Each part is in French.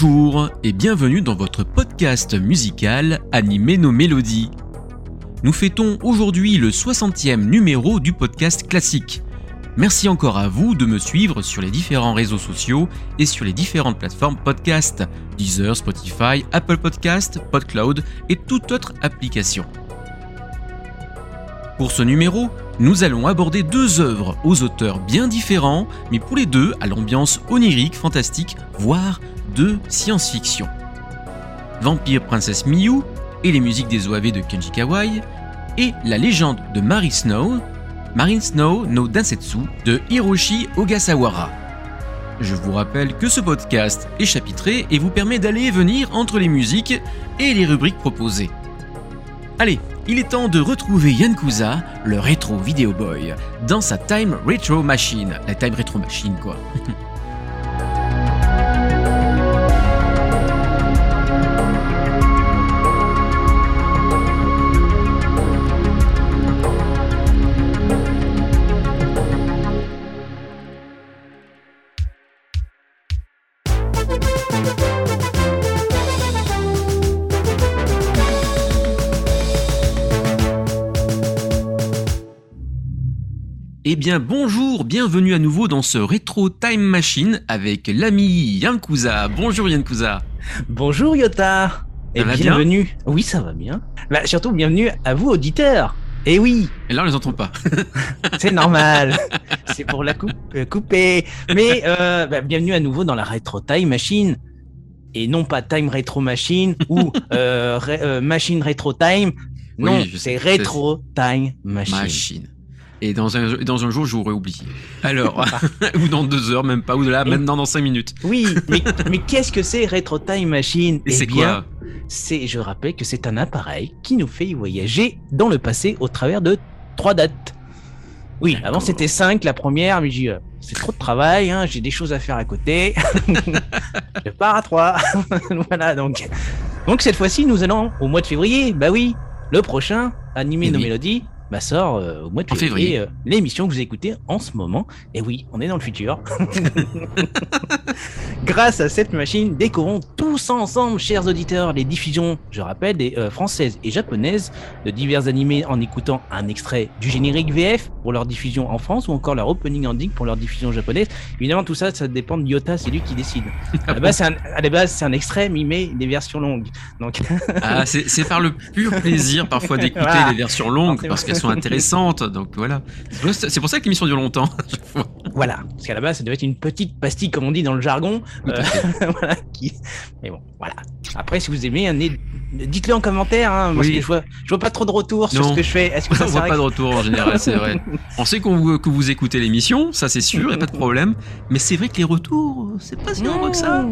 Bonjour et bienvenue dans votre podcast musical Animer nos mélodies. Nous fêtons aujourd'hui le 60e numéro du podcast classique. Merci encore à vous de me suivre sur les différents réseaux sociaux et sur les différentes plateformes podcast, Deezer, Spotify, Apple Podcast, PodCloud et toute autre application. Pour ce numéro, nous allons aborder deux œuvres aux auteurs bien différents, mais pour les deux à l'ambiance onirique, fantastique, voire science-fiction. Vampire Princess Miyu et les musiques des OAV de Kenji Kawai, et La légende de Mary Snow, Marine Snow no Densetsu de Hiroshi Ogasawara. Je vous rappelle que ce podcast est chapitré et vous permet d'aller et venir entre les musiques et les rubriques proposées. Allez, il est temps de retrouver Yankuza, le rétro Video Boy, dans sa Time Retro Machine. La Time Retro Machine, quoi. Eh bien bonjour, bienvenue à nouveau dans ce rétro time machine avec l'ami Yankuza. Bonjour Yankuza. Bonjour Yota. Et va bienvenue. oui, ça va bien. Bah, surtout bienvenue à vous auditeurs. Et oui, Et là on les entend pas. c'est normal. c'est pour la coupe, euh, couper. Mais euh, bah, bienvenue à nouveau dans la Retro Time Machine. Et non pas Time Retro Machine ou euh, ré- euh, Machine Retro Time. Non, Oui, c'est Retro Time Machine. Machine. Et dans un, dans un jour j'aurais oublié. Alors, ou dans deux heures même pas, ou là Et- maintenant dans cinq minutes. Oui, mais, mais qu'est-ce que c'est Retro Time Machine? Et Eh c'est quoi? c'est, je rappelle que c'est un appareil qui nous fait voyager dans le passé au travers de trois dates. Oui, avant c'était cinq la première, mais j'ai dit, euh, c'est trop de travail, hein, j'ai des choses à faire à côté. je pars à trois. voilà, donc. Donc cette fois-ci, nous allons au mois de février. Bah oui, le prochain, Animer Eh nos oui. mélodies, bah sort euh, au mois de février, euh, l'émission que vous écoutez en ce moment. Et oui, on est dans le futur. Grâce à cette machine, découvrons tous ensemble, chers auditeurs, les diffusions, je rappelle, des euh, françaises et japonaises de divers animés en écoutant un extrait du générique VF pour leur diffusion en France ou encore leur opening ending pour leur diffusion japonaise. Évidemment, tout ça, ça dépend de Yota, c'est lui qui décide. À la base, c'est un, à la base, c'est un extrait, mais il met des versions longues. Donc, Ah, c'est c'est par le pur plaisir parfois d'écouter Voilà. les versions longues parce qu'elles sont intéressantes. Donc voilà. C'est pour ça- que l'émission dure longtemps. voilà. Parce qu'à la base, ça devait être une petite pastille, comme on dit dans le jargon. Euh, voilà, qui... Mais bon, voilà. Après, si vous aimez, dites-le en commentaire, hein, parce Oui. que je vois, je vois pas trop de retours sur ce que je fais. Est-ce que ça On voit pas de retour en général, c'est vrai. On sait qu'on vous- que vous écoutez l'émission, ça c'est sûr, y a pas de problème. Mais c'est vrai que les retours, c'est pas si nombreux que ça.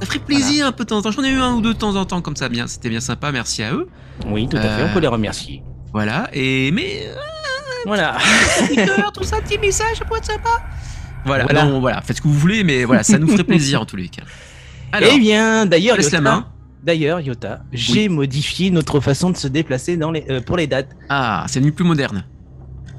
Ça ferait plaisir un peu de temps en temps. J'en ai eu un ou deux de temps en temps comme ça, bien. C'était bien sympa, merci à eux. Oui, tout à fait, Euh. on peut les remercier. Voilà. Et mais Voilà. petit cœur, tout ça, petit message, ça pourrait être sympa. Voilà. Voilà. Non, voilà. Faites ce que vous voulez, mais voilà, ça nous ferait plaisir en tous les cas. Alors, eh bien, d'ailleurs, laisse la Yota, main. d'ailleurs, Yota, j'ai modifié notre façon de se déplacer dans les, euh, pour les dates. Ah, c'est devenu plus moderne.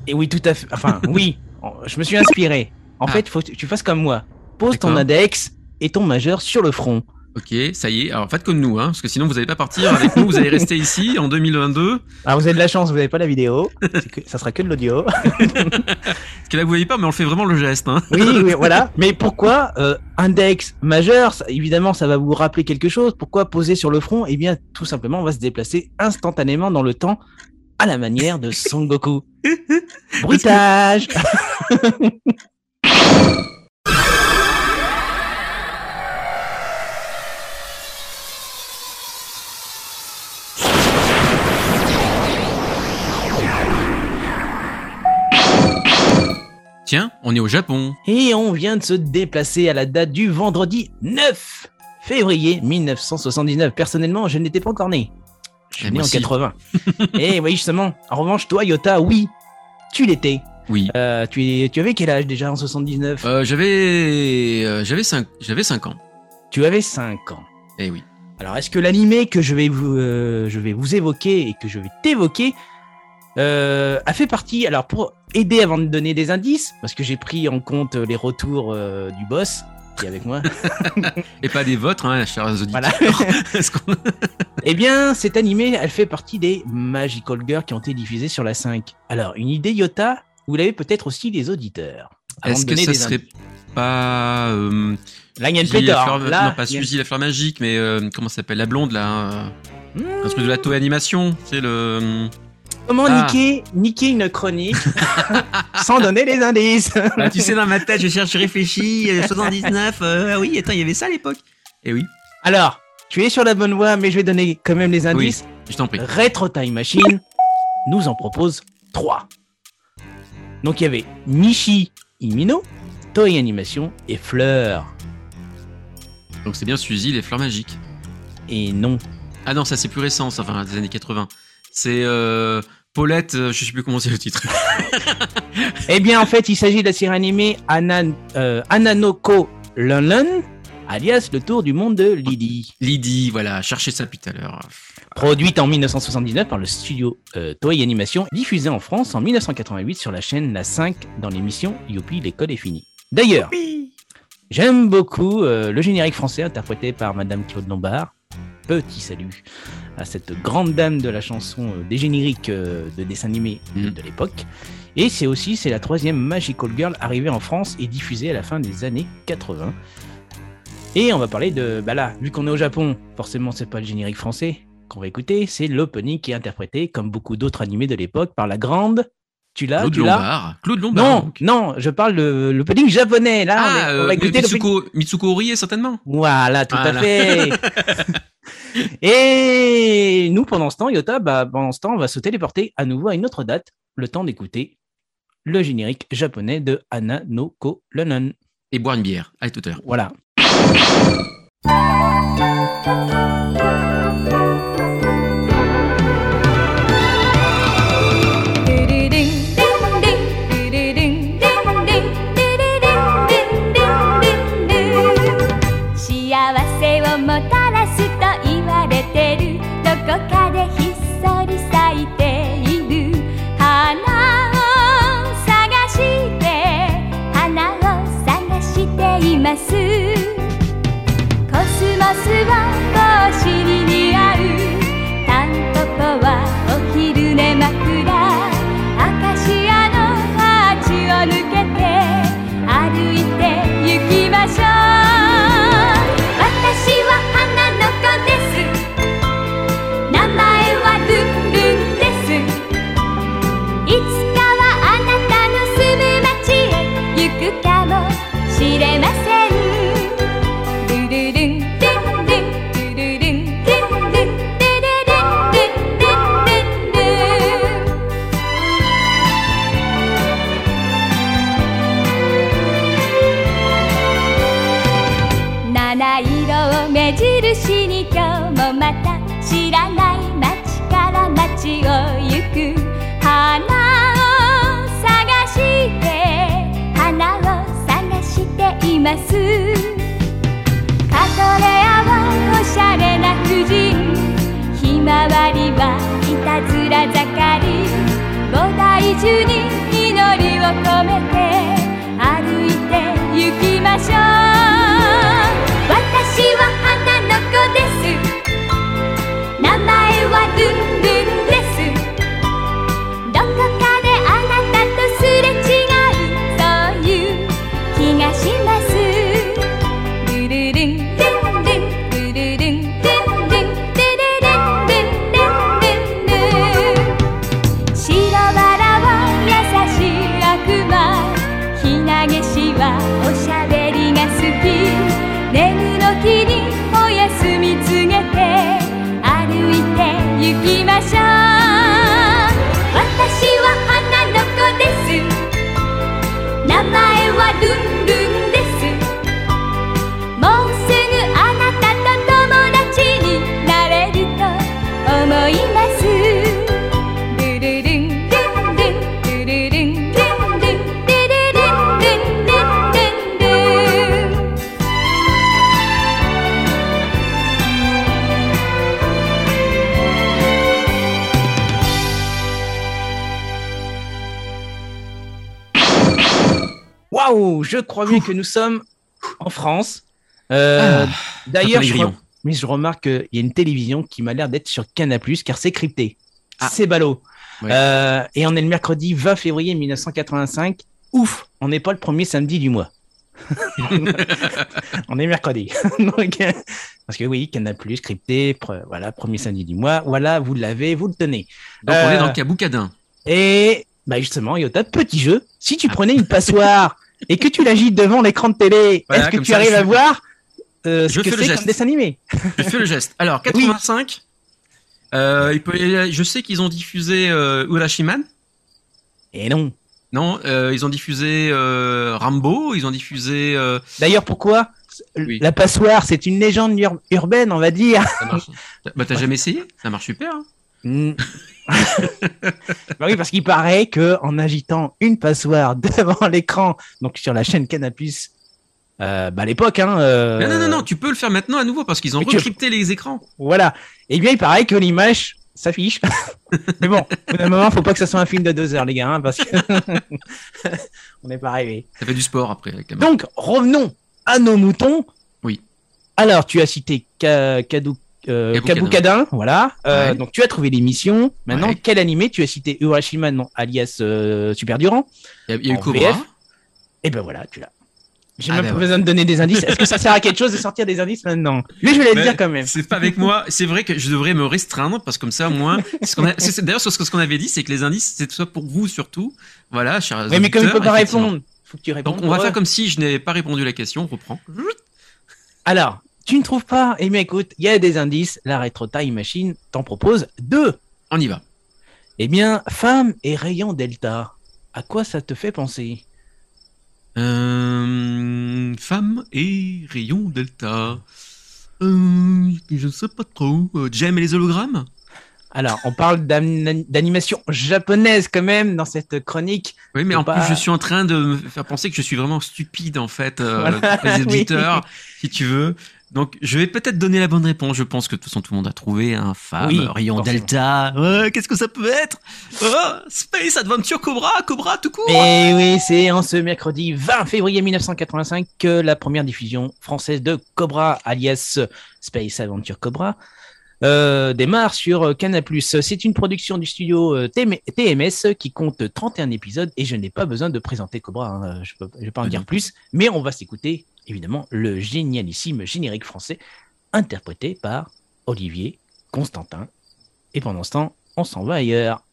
Et oui, tout à fait. Enfin, oui, je me suis inspiré. En Ah. fait, faut que tu fasses comme moi. Pose ton index et ton majeur sur le front. Ok, ça y est. Alors faites comme nous, hein, parce que sinon vous n'allez pas partir avec nous. Vous allez rester ici en 2022. Alors, vous avez de la chance, vous n'avez pas la vidéo. Que- ça sera que de l'audio. Parce que là vous voyez pas, mais on fait vraiment le geste. Hein. Oui, oui, voilà. Mais pourquoi euh, index majeur ça- Évidemment, ça va vous rappeler quelque chose. Pourquoi poser sur le front? Eh bien, tout simplement, on va se déplacer instantanément dans le temps à la manière de Son Goku. Bruitage Tiens, on est au Japon. Et on vient de se déplacer à la date du vendredi 9 février 1979. Personnellement, je n'étais pas encore né. Je suis Eh, né moi en si. 80. Et oui, justement. En revanche, toi, Yota, oui, tu l'étais. Oui. Euh, tu, avais quel âge déjà en 79 Euh, j'avais euh, j'avais 5 j'avais 5 ans. Tu avais 5 ans. Eh oui. Alors, est-ce que l'animé que je vais vous, euh, je vais vous évoquer et que je vais t'évoquer euh, a fait partie, alors pour aider avant de donner des indices, parce que j'ai pris en compte les retours euh, du boss qui est avec moi, Et pas des vôtres, hein, chers auditeurs. voilà. Eh bien, cet animé, elle fait partie des Magical Girls qui ont été diffusées sur la 5. Alors, une idée, Yota, vous l'avez peut-être aussi les auditeurs. Est-ce que ça des serait indices. pas euh, la fleur- Là, non pas a- Suzy la fleur magique, mais euh, comment ça s'appelle? La blonde là, euh, Hmm, un truc de la Toei Animation, c'est le. Comment Ah. niquer, niquer une chronique sans donner les indices Ah, tu sais dans ma tête, je cherche, je réfléchis, euh, 79, euh, ah oui, attends, il y avait ça à l'époque. Eh oui, Alors, tu es sur la bonne voie, mais je vais donner quand même les indices. je t'en prie. Retro Time Machine nous en propose trois. Donc il y avait Michi Imino, Toei Animation et Fleur. Donc c'est bien Suzy les fleurs magiques. Et non. Ah non, ça c'est plus récent, ça, enfin des années 80. C'est euh, Paulette, euh, je sais plus comment c'est le titre. Eh bien, en fait, il s'agit de la série animée Anan, euh, Ananoko Lunlun, alias Le Tour du Monde de Lydie. Lydie, voilà, cherchez ça depuis tout à l'heure. Produite en 1979 par le studio euh, Toei Animation, diffusée en France en 1988 sur la chaîne La 5 dans l'émission Youpi, l'école est finie. D'ailleurs, j'aime beaucoup euh, le générique français interprété par Madame Claude Lombard. Petit salut à cette grande dame de la chanson euh, des génériques euh, de dessins animés Mhm. de l'époque. Et c'est aussi c'est la troisième Magical Girl arrivée en France et diffusée à la fin des années 80. Et on va parler de bah là, vu qu'on est au Japon, forcément c'est pas le générique français qu'on va écouter, c'est l'opening qui est interprété comme beaucoup d'autres animés de l'époque par la grande. Tu l'as, Claude tu Lombard. Claude Lombard. Non, donc. non, je parle de l'opening japonais là. on Ah, va- on va euh, Mitsuko, Mitsuko Orie, certainement. Voilà, tout à fait. Et nous, pendant ce temps, Yota, bah, pendant ce temps, on va se téléporter à nouveau à une autre date, le temps d'écouter le générique japonais de Anna no Ko Lennon. Et boire une bière. Allez, tout à l'heure. Voilà. Que nous sommes en France. Euh, Ah, D'ailleurs, je, grillons. re- mais je remarque qu'il y a une télévision qui m'a l'air d'être sur Canal+, car c'est crypté. Ah. C'est ballot. Ouais. Euh, et on est le mercredi 20 février 1985. Ouf, on n'est pas le premier samedi du mois. on est mercredi. Donc, euh, parce que oui, Canal+, crypté, pre- voilà, premier samedi du mois. Voilà, vous l'avez, vous le tenez. Donc on est Euh, dans le caboucadin. Et bah justement, Yota, petit jeu. Si tu prenais une passoire et que tu l'agites devant l'écran de télé, Voilà, est-ce que tu ça, arrives à voir euh, ce je que fais le c'est geste. comme dessin animé Je fais le geste. Alors 85. Euh, il peut- je sais qu'ils ont diffusé euh, Urashiman. Et non. Non, euh, ils ont diffusé Rambo. Ils ont diffusé. D'ailleurs, pourquoi Oui. La passoire, c'est une légende ur- urbaine, on va dire. ça marche. bah t'as jamais essayé? Ça marche super. hein. Mm. bah oui, parce qu'il paraît que en agitant une passoire devant l'écran, donc sur la chaîne Canapus, euh, bah à l'époque, hein. euh, Non, non, non, non, tu peux le faire maintenant à nouveau parce qu'ils ont Mais tu- recrypté les écrans. Voilà. Et bien, il paraît que l'image s'affiche. Mais bon, au bout d'un moment, faut pas que ça soit un film de deux heures, les gars, hein, parce que on n'est pas arrivé. Ça fait du sport après avec la main. Donc, revenons à nos moutons. Oui. Alors, tu as cité Ka- Kadou, euh, voilà. Euh, Ouais. Donc, tu as trouvé l'émission. Maintenant, Ouais. quel animé Tu as cité? Urashima, non, alias euh, Super Durand. Il y a, il y a eu Cobra. Et ben voilà, tu l'as. J'ai Ah même ben pas besoin de donner des indices. Est-ce que ça sert à quelque chose de sortir des indices maintenant? Mais je vais le dire quand même. C'est pas avec moi. C'est vrai que je devrais me restreindre parce que comme ça, au moins, ce d'ailleurs, c'est ce qu'on avait dit, c'est que les indices, c'est soit pour vous surtout. Voilà, chers Oui, mais comme il peut pas répondre, faut que tu répondes. Donc, on va faire comme si je n'avais pas répondu à la question. On reprend. Alors, tu ne trouves pas Eh bien, écoute, il y a des indices. La Retro Time Machine t'en propose deux. On y va. Eh bien, femme et rayon delta. À quoi ça te fait penser? Euh, femme et rayon delta. Euh, je sais pas trop. Euh, et les hologrammes? Alors, on parle d'animation japonaise quand même dans cette chronique. Oui, mais en pas- plus, je suis en train de me faire penser que je suis vraiment stupide, en fait, euh, Voilà, les oui. auditeurs, si tu veux. Donc, je vais peut-être donner la bonne réponse. Je pense que de toute façon, tout le monde a trouvé un femme, Oui, rayon delta. Qu'est-ce que ça peut être? Oh, Space Adventure Cobra, Cobra tout court. Et oui, c'est en ce mercredi 20 février 1985 que la première diffusion française de Cobra, alias Space Adventure Cobra, euh, démarre sur Canal+. C'est une production du studio euh, TM- TMS qui compte 31 épisodes et je n'ai pas besoin de présenter Cobra, hein, je ne vais pas en dire plus, mais on va s'écouter évidemment le génialissime générique français interprété par Olivier Constantin. Et pendant ce temps, on s'en va ailleurs.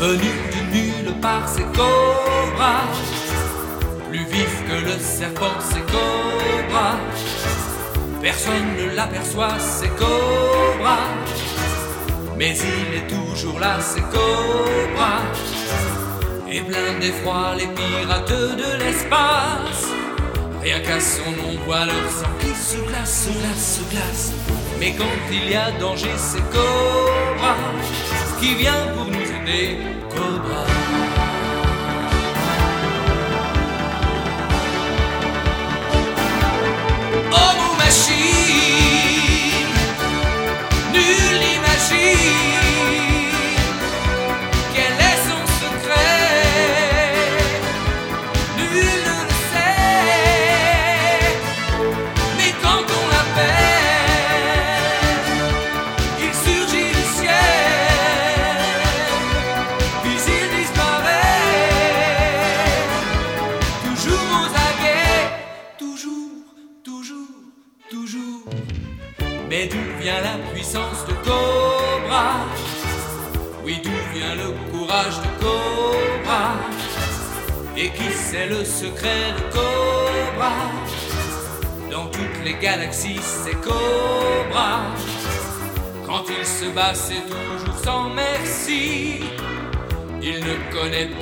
Venu de nulle part, c'est Cobra. Plus vif que le serpent, c'est Cobra. Personne ne l'aperçoit, c'est Cobra. Mais il est toujours là, c'est Cobra. Et plein d'effroi, les pirates de l'espace. Rien qu'à son nom, voit leur sang qui se glace, se glace, se glace. Mais quand il y a danger, c'est Cobra qui vient pour nous aider. Cobra. Homo machine, nul see.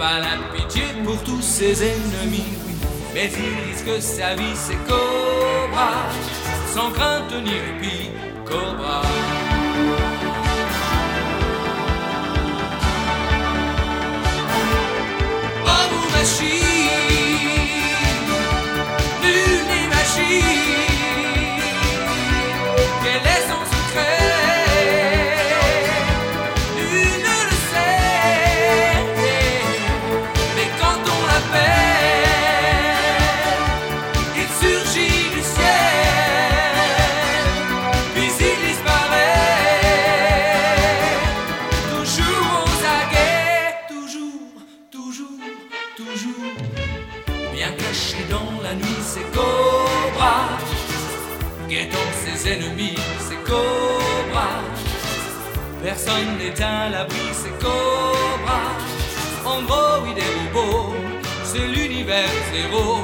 Pas la pitié pour tous ses ennemis. Mais il risque sa vie, c'est Cobra, sans crainte ni répit. Cobra. Ou machine, Personne à l'abri, c'est Cobra. En gros, il est robot, c'est l'univers zéro.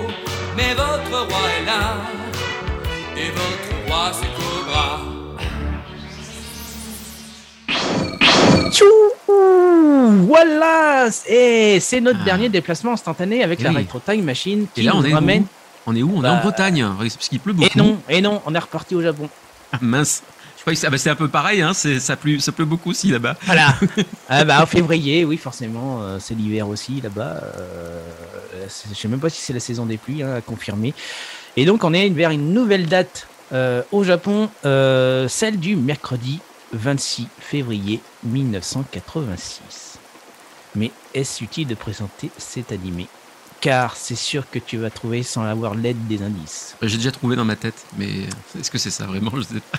Mais votre roi est là, et votre roi c'est Cobra. Tchou Voilà Et c'est notre Ah. dernier déplacement instantané avec la oui. Retro Time Machine Et qui là, on nous est ramène. où On est où On est Bah, en Bretagne, hein, parce qu'il pleut beaucoup. Et non, et non, on est reparti au Japon. Ah, mince. Ah bah, c'est un peu pareil, hein, ça, pleut, ça pleut beaucoup aussi là-bas. Voilà. ah bah, en février, oui, forcément, euh, c'est l'hiver aussi là-bas. Euh, je sais même pas si c'est la saison des pluies, hein, à confirmer. Et donc, on est vers une nouvelle date euh, au Japon, celle du mercredi 26 février 1986. Mais est-ce utile de présenter cet animé? Car c'est sûr que tu vas trouver sans avoir l'aide des indices. J'ai déjà trouvé dans ma tête, mais est-ce que c'est ça vraiment? Je sais pas.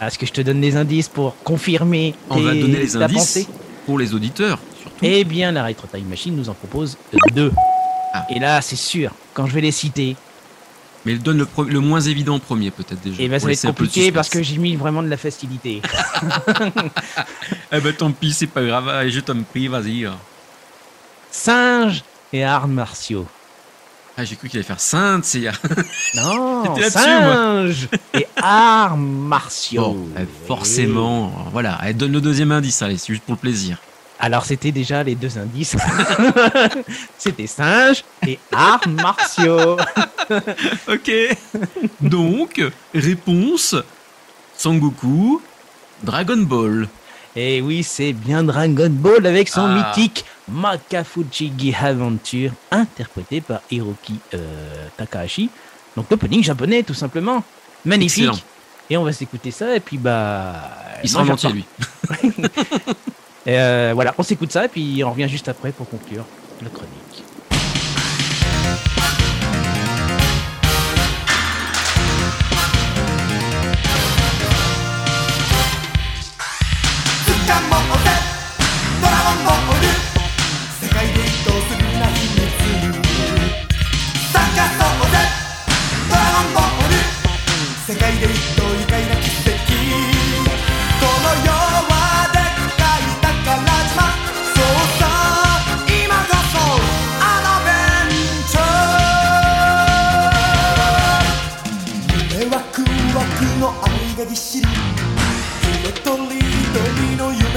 Ah, Est-ce que je te donne des indices pour confirmer On va tes- donner les indices pensée? pour les auditeurs, surtout. Eh bien, la Retro Time Machine nous en propose deux. Ah. Et là, c'est sûr, quand je vais les citer, Mais il donne le, pro- le moins évident en premier, peut-être déjà. eh ben, ça va être compliqué parce que j'ai mis vraiment de la facilité. Eh ben tant pis, c'est pas grave. Allez, je t'en prie, vas-y. Singes et arts martiaux. Ah, j'ai cru qu'il allait faire Sainte, c'est. Non, singes et arts martiaux. Bon, eh, forcément. Voilà, elle donne le deuxième indice, allez, c'est juste pour le plaisir. Alors, c'était déjà les deux indices. c'était singes et arts martiaux. Ok. Donc, réponse Sangoku, Dragon Ball. Et oui, c'est bien Dragon Ball avec son Ah. mythique Makafuchigi Adventure, interprété par Hiroki euh, Takahashi. Donc l'opening japonais, tout simplement. Magnifique. Excellent. Et on va s'écouter ça, et puis bah... Il sera j'attends. lui. Et, euh, voilà, on s'écoute ça, et puis on revient juste après pour conclure la chronique.「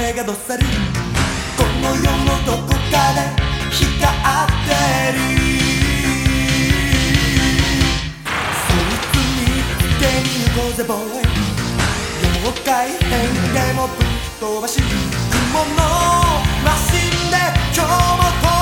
りの夢がどっさり。この世のどこかで光ってる。そいつに手けに行こうぜボーイ。妖怪変でもぶっ飛ばし。雲のマシンで今日も飛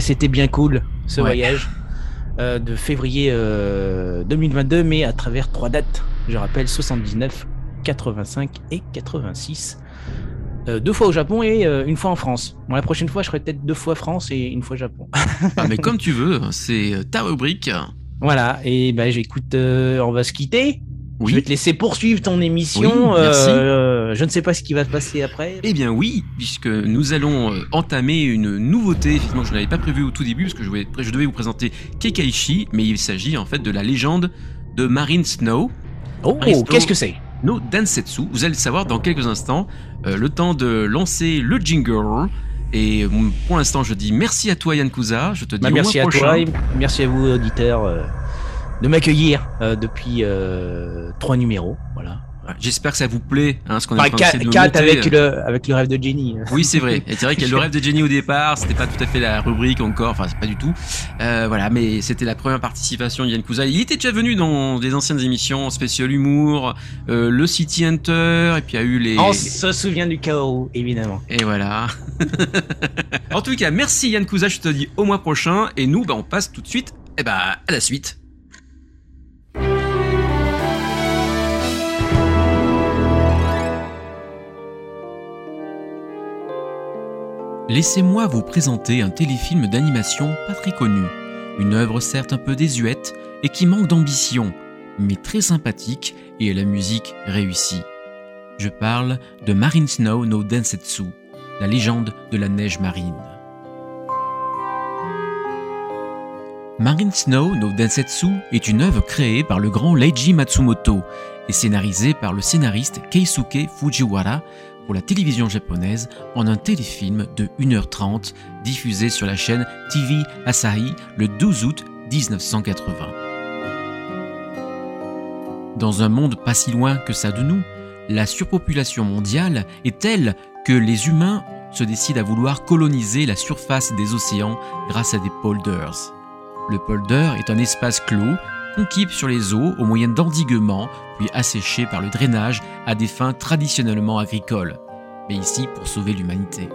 C'était bien cool ce Ouais. voyage euh, de février euh, 2022, mais à travers trois dates. Je rappelle 79, 85 et 86. Euh, deux fois au Japon et euh, une fois en France. Bon, la prochaine fois, je ferai peut-être deux fois France et une fois Japon. Ah, mais comme tu veux, c'est ta rubrique. voilà, et ben j'écoute, euh, on va se quitter. Je vais Oui. te laisser poursuivre ton émission. Oui, merci. Je ne sais pas ce qui va se passer après. Eh bien oui, puisque nous allons euh, entamer une nouveauté, effectivement que je n'avais pas prévu au tout début, parce que je, voulais- je devais vous présenter Keikaishi, mais il s'agit en fait de la légende de Marine Snow, Oh, qu'est-ce que c'est? no Densetsu. Vous allez le savoir dans quelques instants, euh, le temps de lancer le jingle. Et euh, pour l'instant, je dis merci à toi Yann je te dis Bah, au merci mois à prochain. toi et merci à vous auditeurs euh, de m'accueillir euh, depuis trois numéros. Voilà. J'espère que ça vous plaît, hein, ce qu'on est Enfin, en train de avec le avec le rêve de Jenny. Oui, c'est vrai. Et c'est vrai qu'il y a le rêve de Jenny au départ, c'était pas tout à fait la rubrique encore, enfin c'est pas du tout. Euh, voilà, mais c'était la première participation de Yann. Il était déjà venu dans des anciennes émissions, spécial humour, euh, le City Hunter, et puis il y a eu les. On se souvient du chaos, évidemment. Et voilà. en tout cas, merci Yann Kuza, je te dis au mois prochain, et nous, bah, on passe tout de suite, eh bah, à la suite. Laissez-moi vous présenter un téléfilm d'animation pas très connu. Une œuvre certes un peu désuète et qui manque d'ambition, mais très sympathique et la musique réussie. Je parle de Marine Snow no Densetsu, la légende de la neige marine. Marine Snow no Densetsu est une œuvre créée par le grand Leiji Matsumoto et scénarisée par le scénariste Keisuke Fujiwara pour la télévision japonaise en un téléfilm de 1h30 diffusé sur la chaîne TV Asahi le 12 août 1980. Dans un monde pas si loin que ça de nous, la surpopulation mondiale est telle que les humains se décident à vouloir coloniser la surface des océans grâce à des polders. Le polder est un espace clos conquis sur les eaux au moyen d'endiguements, puis asséché par le drainage à des fins traditionnellement agricoles, mais ici pour sauver l'humanité.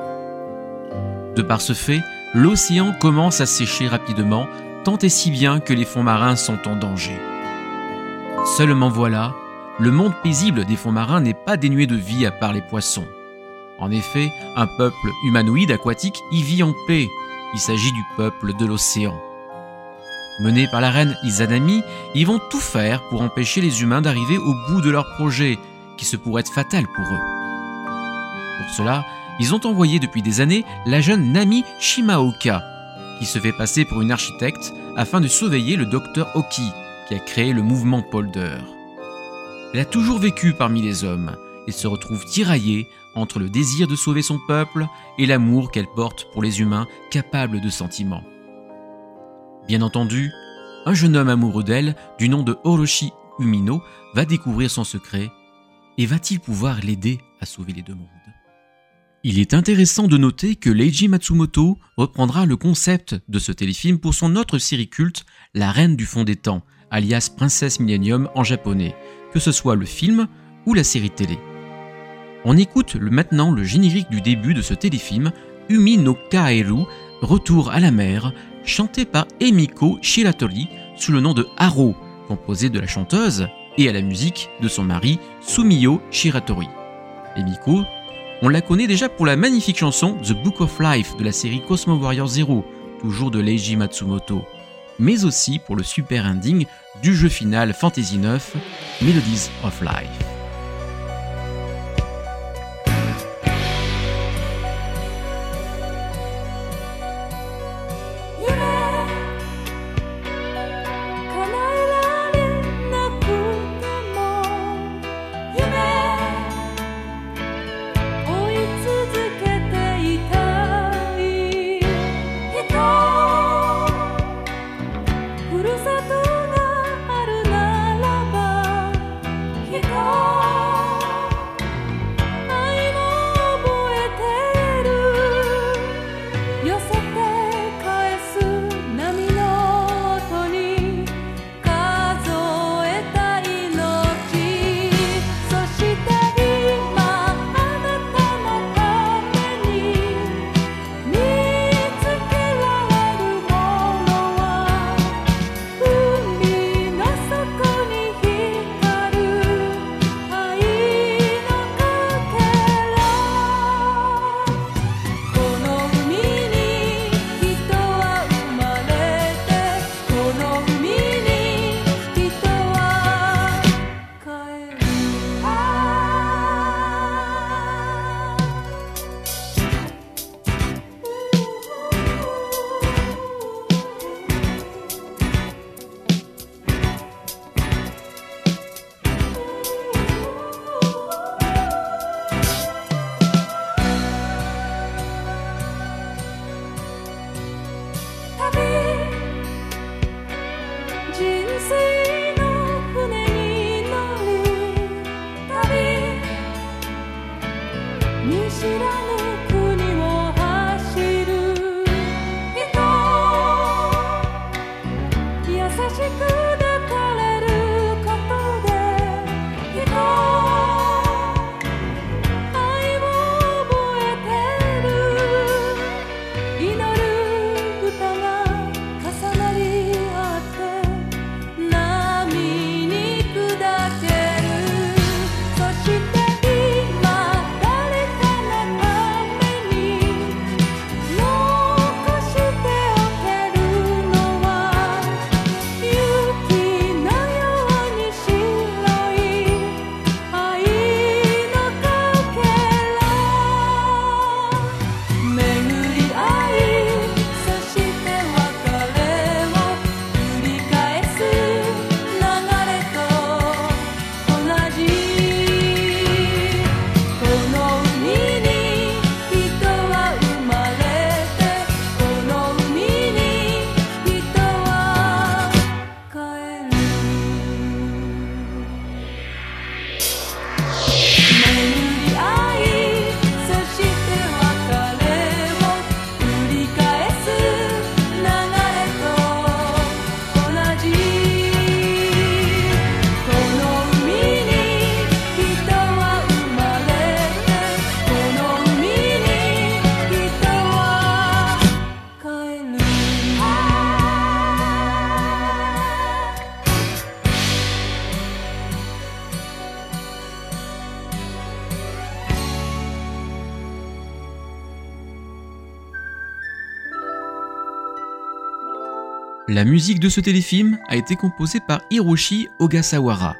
De par ce fait, l'océan commence à sécher rapidement, tant et si bien que les fonds marins sont en danger. Seulement voilà, le monde paisible des fonds marins n'est pas dénué de vie à part les poissons. En effet, un peuple humanoïde aquatique y vit en paix. Il s'agit du peuple de l'océan. Menés par la reine Izanami, ils vont tout faire pour empêcher les humains d'arriver au bout de leur projet, qui se pourrait être fatal pour eux. Pour cela, ils ont envoyé depuis des années la jeune Nami Shimaoka, qui se fait passer pour une architecte afin de surveiller le docteur Oki, qui a créé le mouvement Polder. Elle a toujours vécu parmi les hommes et se retrouve tiraillée entre le désir de sauver son peuple et l'amour qu'elle porte pour les humains capables de sentiments. Bien entendu, un jeune homme amoureux d'elle, du nom de Orochi Umino, va découvrir son secret et va-t-il pouvoir l'aider à sauver les deux mondes? Il est intéressant de noter que Leiji Matsumoto reprendra le concept de ce téléfilm pour son autre série culte, La Reine du Fond des Temps, alias Princesse Millennium en japonais, que ce soit le film ou la série télé. On écoute maintenant le générique du début de ce téléfilm, Umi no Kaeru, Retour à la mer, chanté par Emiko Shiratori sous le nom de Haro, composé de la chanteuse et à la musique de son mari Sumiyo Shiratori. Emiko, on la connaît déjà pour la magnifique chanson The Book of Life de la série Cosmo Warrior Zero, toujours de Leiji Matsumoto, mais aussi pour le super ending du jeu final Fantasy 9, Melodies of Life.「musique de ce téléfilm a été composée par Hiroshi Ogasawara.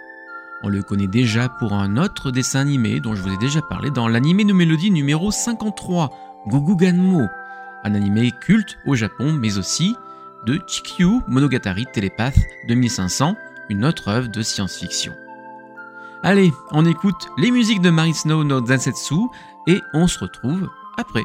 On le connaît déjà pour un autre dessin animé dont je vous ai déjà parlé dans l'animé de mélodie numéro 53, Guguganmo, un animé culte au Japon mais aussi de Chikyu Monogatari Telepath 2500, une autre œuvre de science-fiction. Allez, on écoute les musiques de Marisno no Densetsu et on se retrouve après.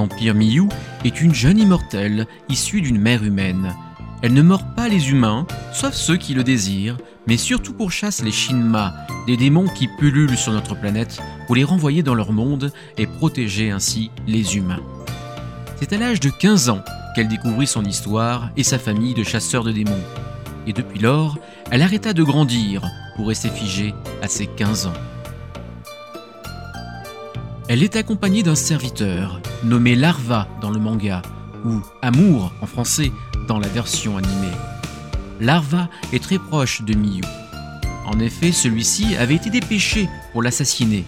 Vampire Miyu est une jeune immortelle issue d'une mère humaine. Elle ne mord pas les humains, sauf ceux qui le désirent, mais surtout pourchasse les Shinma, des démons qui pullulent sur notre planète pour les renvoyer dans leur monde et protéger ainsi les humains. C'est à l'âge de 15 ans qu'elle découvrit son histoire et sa famille de chasseurs de démons. Et depuis lors, elle arrêta de grandir pour rester figée à ses 15 ans. Elle est accompagnée d'un serviteur, nommé Larva dans le manga, ou Amour en français dans la version animée. Larva est très proche de Miyu. En effet, celui-ci avait été dépêché pour l'assassiner.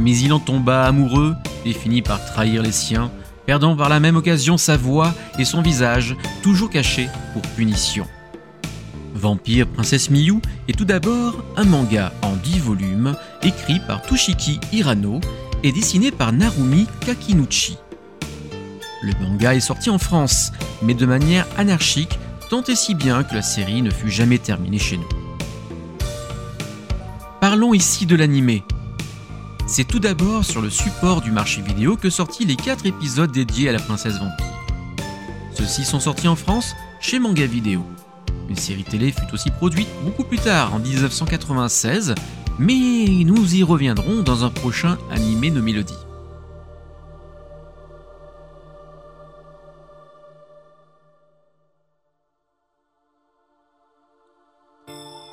Mais il en tomba amoureux et finit par trahir les siens, perdant par la même occasion sa voix et son visage, toujours cachés pour punition. Vampire Princesse Miyu est tout d'abord un manga en 10 volumes écrit par Toshiki Hirano et dessiné par Narumi Kakinuchi. Le manga est sorti en France, mais de manière anarchique, tant et si bien que la série ne fut jamais terminée chez nous. Parlons ici de l'animé. C'est tout d'abord sur le support du marché vidéo que sortit les 4 épisodes dédiés à la princesse vampire. Ceux-ci sont sortis en France chez Manga Vidéo. Une série télé fut aussi produite beaucoup plus tard, en 1996, mais nous y reviendrons dans un prochain animé nos mélodies.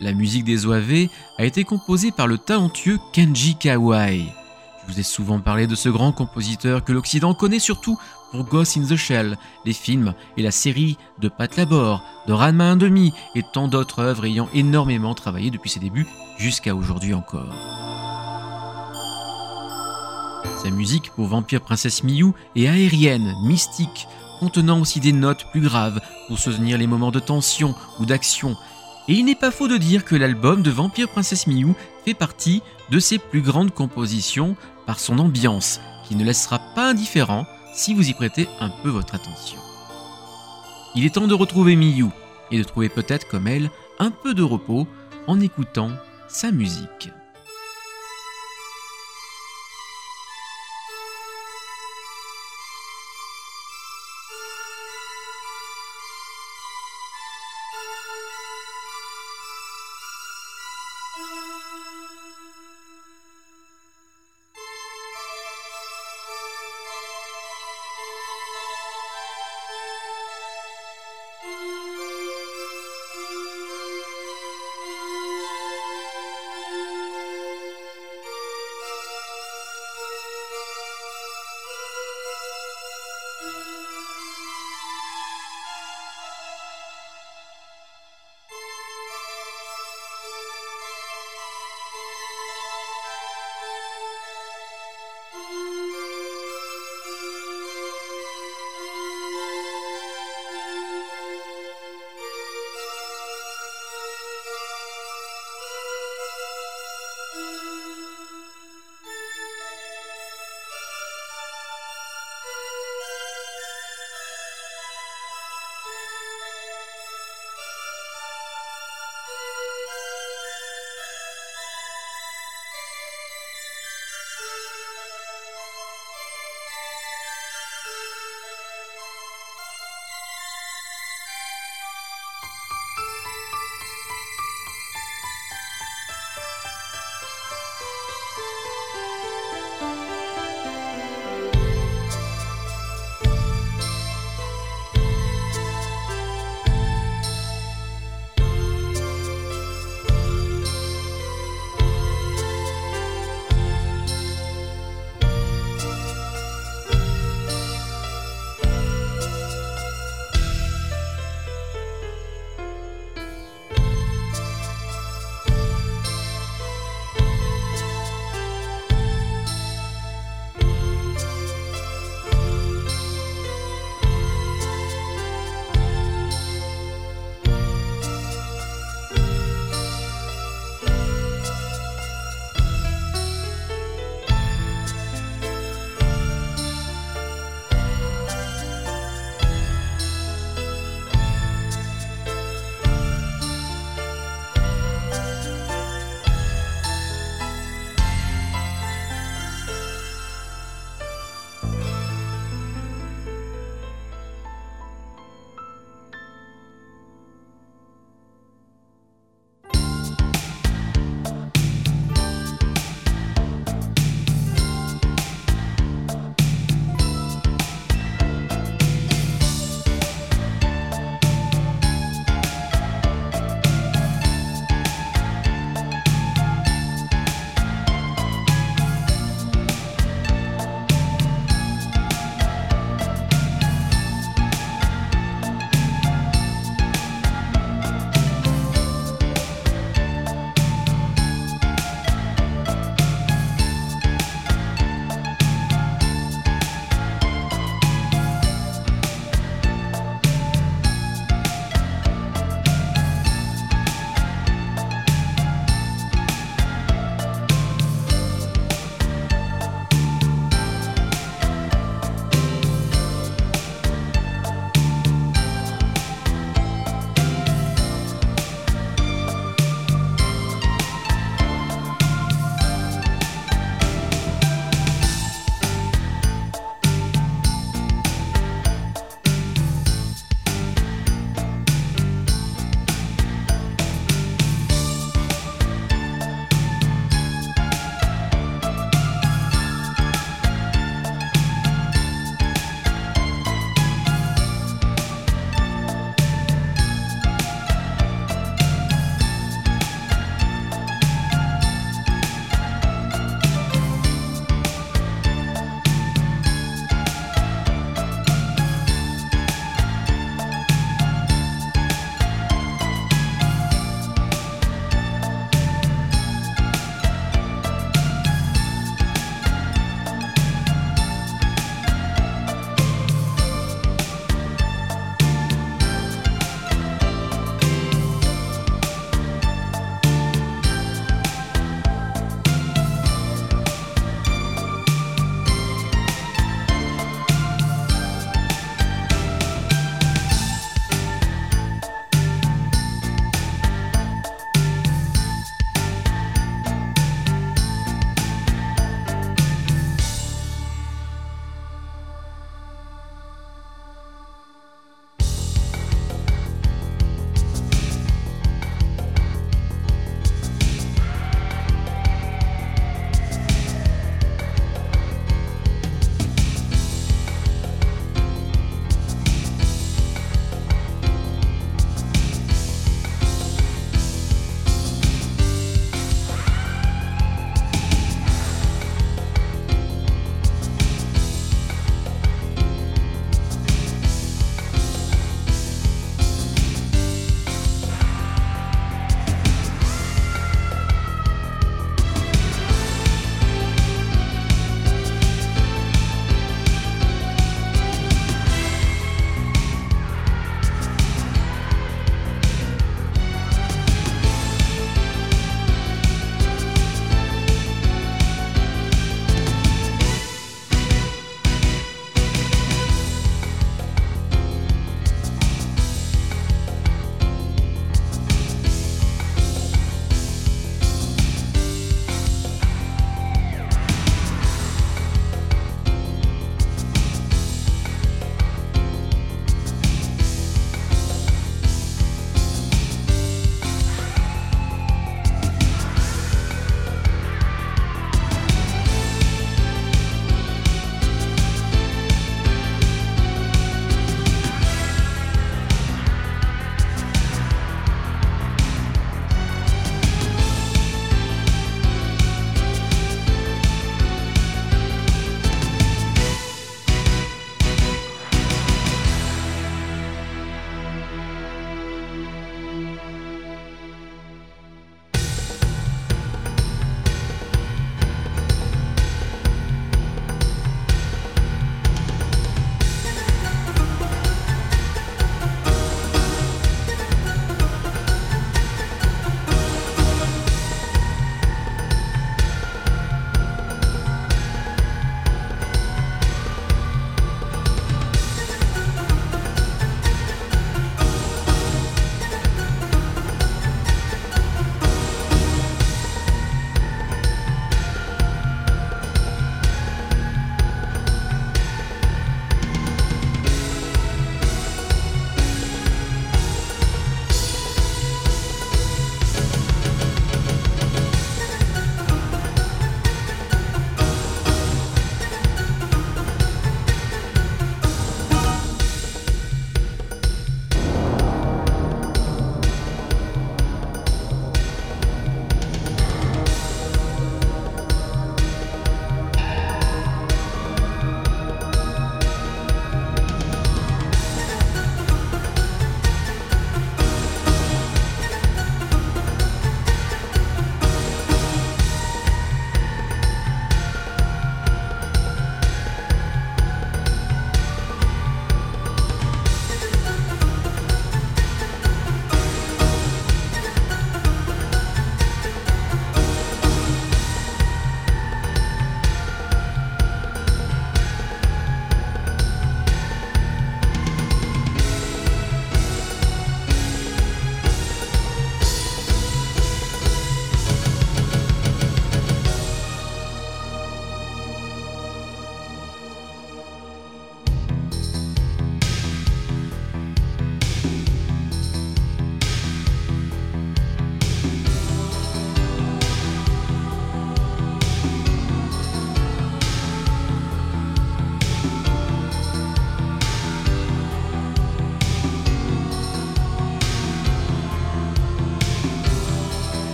La musique des OAV a été composée par le talentueux Kenji Kawai. Je vous ai souvent parlé de ce grand compositeur que l'Occident connaît surtout pour Ghost in the Shell, les films et la série de Pat Labor, de Ranma 1,5 et tant d'autres œuvres ayant énormément travaillé depuis ses débuts jusqu'à aujourd'hui encore. Sa musique pour Vampire Princesse Miyu est aérienne, mystique, contenant aussi des notes plus graves pour soutenir les moments de tension ou d'action. Et il n'est pas faux de dire que l'album de Vampire Princesse Miyu fait partie de ses plus grandes compositions par son ambiance, qui ne laissera pas indifférent si vous y prêtez un peu votre attention. Il est temps de retrouver Miyu et de trouver peut-être comme elle un peu de repos en écoutant sa musique.「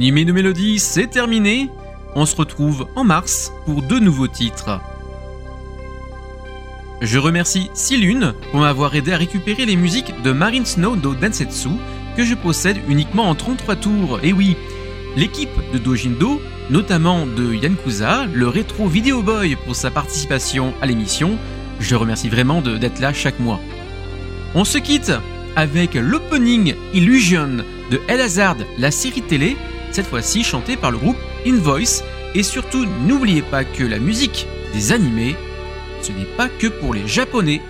Animé de mélodie, c'est terminé. On se retrouve en mars pour deux nouveaux titres. Je remercie Silune pour m'avoir aidé à récupérer les musiques de Marine Snow do Densetsu que je possède uniquement en 33 tours. Et oui, l'équipe de Dojindo, notamment de Yankuza, le rétro Video Boy pour sa participation à l'émission, je remercie vraiment d'être là chaque mois. On se quitte avec l'opening Illusion de El Hazard, la série télé, cette fois-ci chantée par le groupe Invoice. Et surtout, n'oubliez pas que la musique des animés, ce n'est pas que pour les japonais.